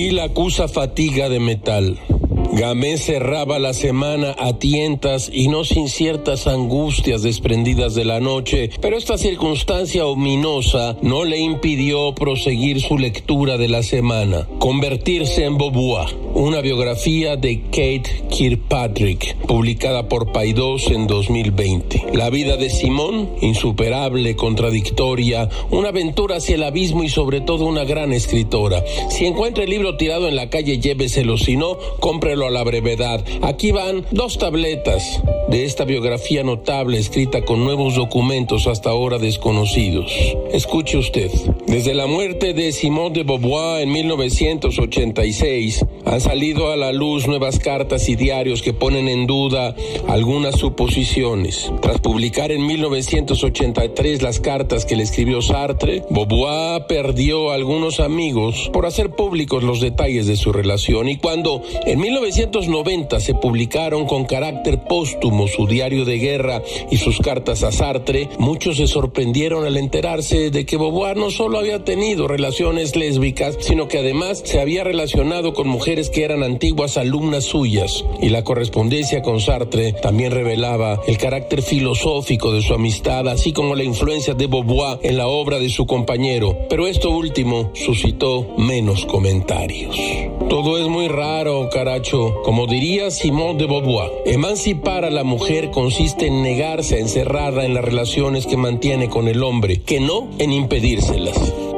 Él acusa fatiga de metal. Gamé cerraba la semana a tientas y no sin ciertas angustias desprendidas de la noche, pero esta circunstancia ominosa no le impidió proseguir su lectura de la semana, convertirse en Beauvoir, una biografía de Kate Kirkpatrick, publicada por Paidós en 2020. La vida de Simón, insuperable, contradictoria, una aventura hacia el abismo y sobre todo una gran escritora. Si encuentra el libro tirado en la calle, lléveselo, si no, cómprelo a la brevedad. Aquí van dos tabletas de esta biografía notable escrita con nuevos documentos hasta ahora desconocidos. Escuche usted. Desde la muerte de Simone de Beauvoir en 1986 han salido a la luz nuevas cartas y diarios que ponen en duda algunas suposiciones. Tras publicar en 1983 las cartas que le escribió Sartre, Beauvoir perdió a algunos amigos por hacer públicos los detalles de su relación y cuando en 1990 se publicaron con carácter póstumo su diario de guerra y sus cartas a Sartre, muchos se sorprendieron al enterarse de que Beauvoir no solo había tenido relaciones lésbicas, sino que además se había relacionado con mujeres que eran antiguas alumnas suyas. Y la correspondencia con Sartre también revelaba el carácter filosófico de su amistad, así como la influencia de Beauvoir en la obra de su compañero. Pero esto último suscitó menos comentarios. Todo es muy raro, caracho. Como diría Simone de Beauvoir, emancipar a la mujer consiste en negarse a encerrarla en las relaciones que mantiene con el hombre, que no en impedírselas.